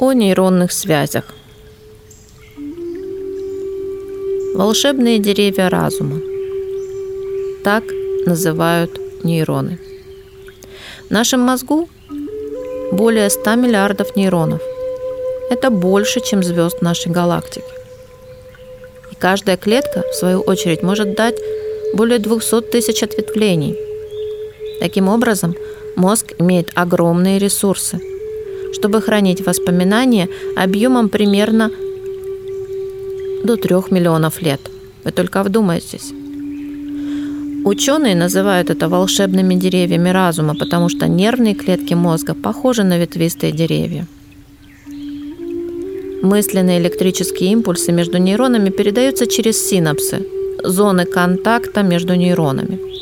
О нейронных связях. Волшебные деревья разума. Так называют нейроны. В нашем мозгу более 100 миллиардов нейронов. Это больше, чем звезд нашей галактики. И каждая клетка, в свою очередь, может дать более 200 тысяч ответвлений. Таким образом, мозг имеет огромные ресурсы – чтобы хранить воспоминания объемом примерно до 3 миллионов лет. Вы только вдумайтесь. Ученые называют это волшебными деревьями разума, потому что нервные клетки мозга похожи на ветвистые деревья. Мысленные электрические импульсы между нейронами передаются через синапсы, зоны контакта между нейронами.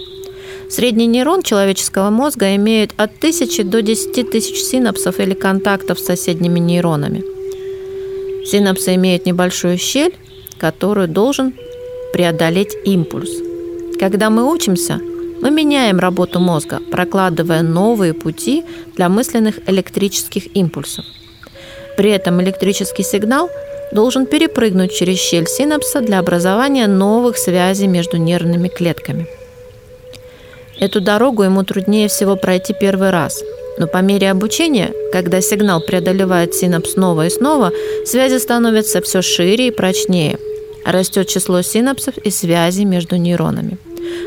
Средний нейрон человеческого мозга имеет от 1000 до 10 тысяч синапсов или контактов с соседними нейронами. Синапсы имеют небольшую щель, которую должен преодолеть импульс. Когда мы учимся, мы меняем работу мозга, прокладывая новые пути для мысленных электрических импульсов. При этом электрический сигнал должен перепрыгнуть через щель синапса для образования новых связей между нервными клетками – Эту дорогу ему труднее всего пройти первый раз. Но по мере обучения, когда сигнал преодолевает синапс снова и снова, связи становятся все шире и прочнее. Растет число синапсов и связей между нейронами.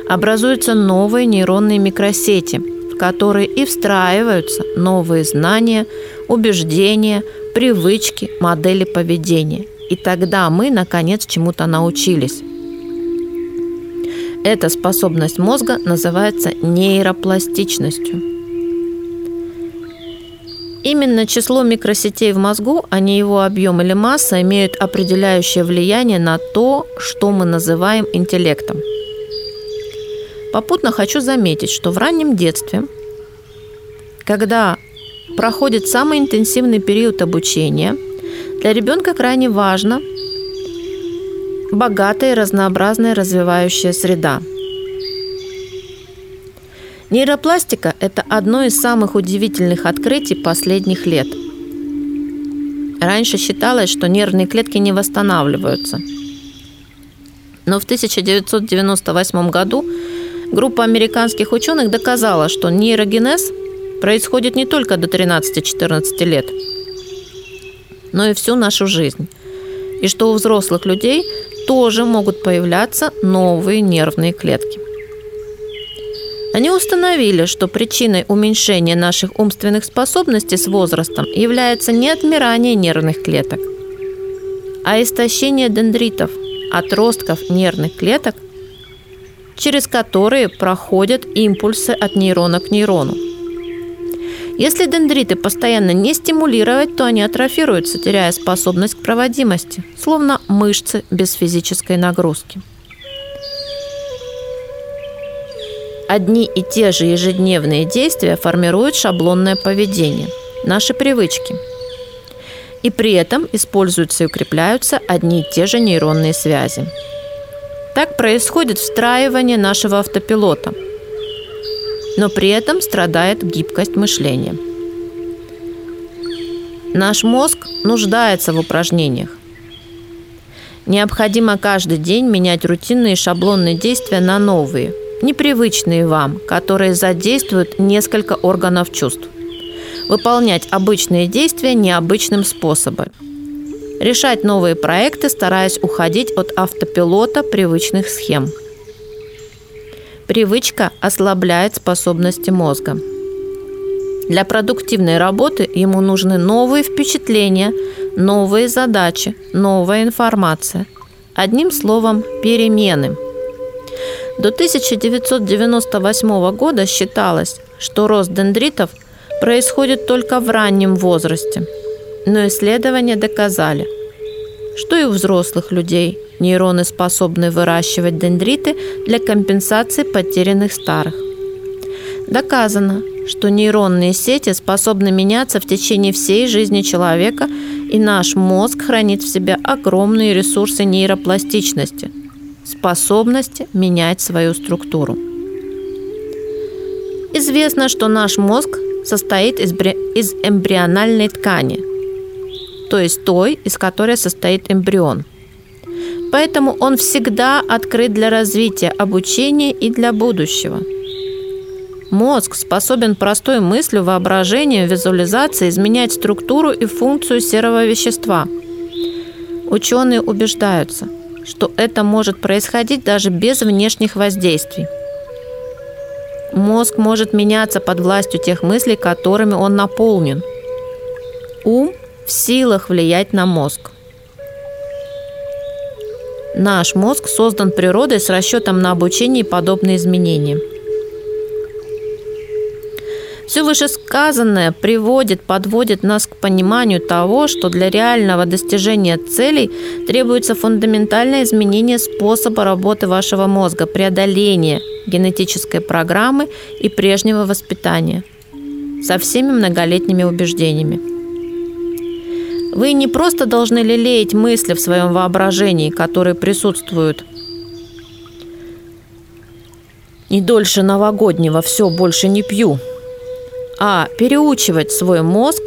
Образуются новые нейронные микросети, в которые и встраиваются новые знания, убеждения, привычки, модели поведения. И тогда мы, наконец, чему-то научились. Эта способность мозга называется нейропластичностью. Именно число микросетей в мозгу, а не его объем или масса, имеют определяющее влияние на то, что мы называем интеллектом. Попутно хочу заметить, что в раннем детстве, когда проходит самый интенсивный период обучения, для ребенка крайне важно – богатая и разнообразная развивающая среда. Нейропластика – это одно из самых удивительных открытий последних лет. Раньше считалось, что нервные клетки не восстанавливаются. Но в 1998 году группа американских ученых доказала, что нейрогенез происходит не только до 13-14 лет, но и всю нашу жизнь. И что у взрослых людей тоже могут появляться новые нервные клетки. Они установили, что причиной уменьшения наших умственных способностей с возрастом является не отмирание нервных клеток, а истощение дендритов, отростков нервных клеток, через которые проходят импульсы от нейрона к нейрону. Если дендриты постоянно не стимулировать, то они атрофируются, теряя способность к проводимости, словно мышцы без физической нагрузки. Одни и те же ежедневные действия формируют шаблонное поведение, наши привычки. И при этом используются и укрепляются одни и те же нейронные связи. Так происходит встраивание нашего автопилота – но при этом страдает гибкость мышления. Наш мозг нуждается в упражнениях. Необходимо каждый день менять рутинные шаблонные действия на новые, непривычные вам, которые задействуют несколько органов чувств. Выполнять обычные действия необычным способом. Решать новые проекты, стараясь уходить от автопилота привычных схем – Привычка ослабляет способности мозга. Для продуктивной работы ему нужны новые впечатления, новые задачи, новая информация. Одним словом, перемены. До 1998 года считалось, что рост дендритов происходит только в раннем возрасте. Но исследования доказали, что и у взрослых людей нейроны способны выращивать дендриты для компенсации потерянных старых. Доказано, что нейронные сети способны меняться в течение всей жизни человека, и наш мозг хранит в себе огромные ресурсы нейропластичности, способности менять свою структуру. Известно, что наш мозг состоит из, эмбриональной ткани – то есть той, из которой состоит эмбрион. Поэтому он всегда открыт для развития, обучения и для будущего. Мозг способен простой мыслью, воображением, визуализацией изменять структуру и функцию серого вещества. Ученые убеждаются, что это может происходить даже без внешних воздействий. Мозг может меняться под властью тех мыслей, которыми он наполнен. Ум в силах влиять на мозг. Наш мозг создан природой с расчетом на обучение и подобные изменения. Все вышесказанное приводит, подводит нас к пониманию того, что для реального достижения целей требуется фундаментальное изменение способа работы вашего мозга, преодоление генетической программы и прежнего воспитания со всеми многолетними убеждениями. Вы не просто должны лелеять мысли в своем воображении, которые присутствуют. Не дольше новогоднего «все, больше не пью», а переучивать свой мозг,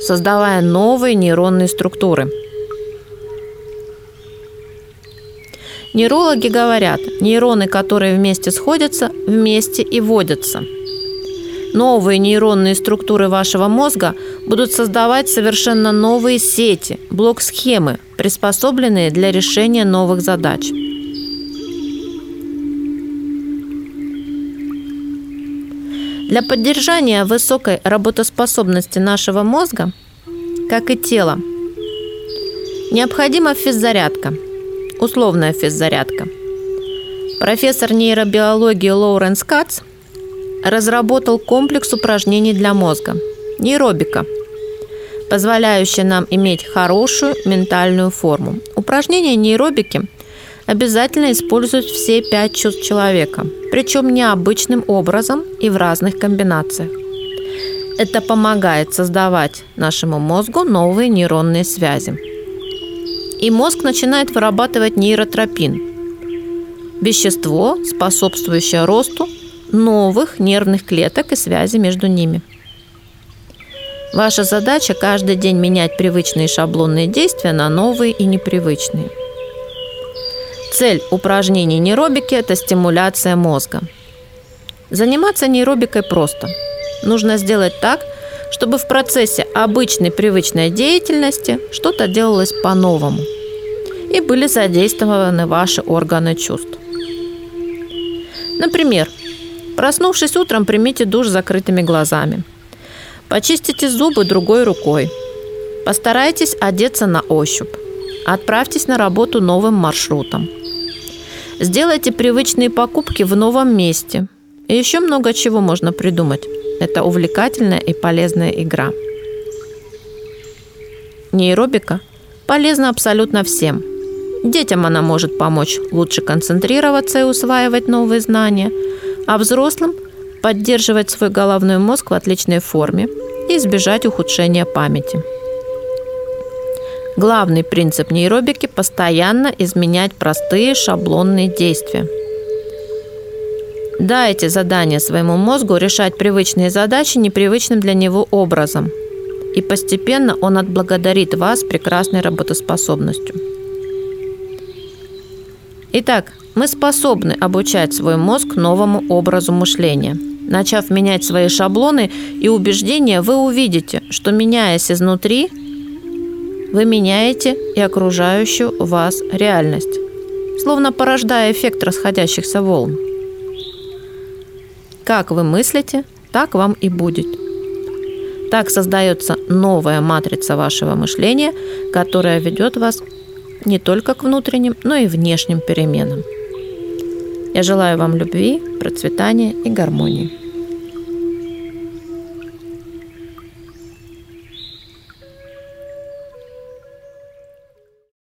создавая новые нейронные структуры. Нейрологи говорят, нейроны, которые вместе сходятся, вместе и водятся – Новые нейронные структуры вашего мозга будут создавать совершенно новые сети, блок-схемы, приспособленные для решения новых задач. Для поддержания высокой работоспособности нашего мозга, как и тела, необходима физзарядка, условная физзарядка. Профессор нейробиологии Лоуренс Кац – разработал комплекс упражнений для мозга – нейробика, позволяющая нам иметь хорошую ментальную форму. Упражнения нейробики обязательно используют все пять чувств человека, причем необычным образом и в разных комбинациях. Это помогает создавать нашему мозгу новые нейронные связи. И мозг начинает вырабатывать нейротропин – вещество, способствующее росту новых нервных клеток и связи между ними. Ваша задача каждый день менять привычные шаблонные действия на новые и непривычные. Цель упражнений нейробики – это стимуляция мозга. Заниматься нейробикой просто. Нужно сделать так, чтобы в процессе обычной привычной деятельности что-то делалось по-новому и были задействованы ваши органы чувств. Например, Проснувшись утром, примите душ с закрытыми глазами. Почистите зубы другой рукой. Постарайтесь одеться на ощупь. Отправьтесь на работу новым маршрутом. Сделайте привычные покупки в новом месте. И еще много чего можно придумать. Это увлекательная и полезная игра. Нейробика полезна абсолютно всем. Детям она может помочь лучше концентрироваться и усваивать новые знания – а взрослым поддерживать свой головной мозг в отличной форме и избежать ухудшения памяти. Главный принцип нейробики – постоянно изменять простые шаблонные действия. Дайте задание своему мозгу решать привычные задачи непривычным для него образом, и постепенно он отблагодарит вас прекрасной работоспособностью. Итак, мы способны обучать свой мозг новому образу мышления. Начав менять свои шаблоны и убеждения, вы увидите, что меняясь изнутри, вы меняете и окружающую вас реальность, словно порождая эффект расходящихся волн. Как вы мыслите, так вам и будет. Так создается новая матрица вашего мышления, которая ведет вас не только к внутренним, но и внешним переменам. Я желаю вам любви, процветания и гармонии.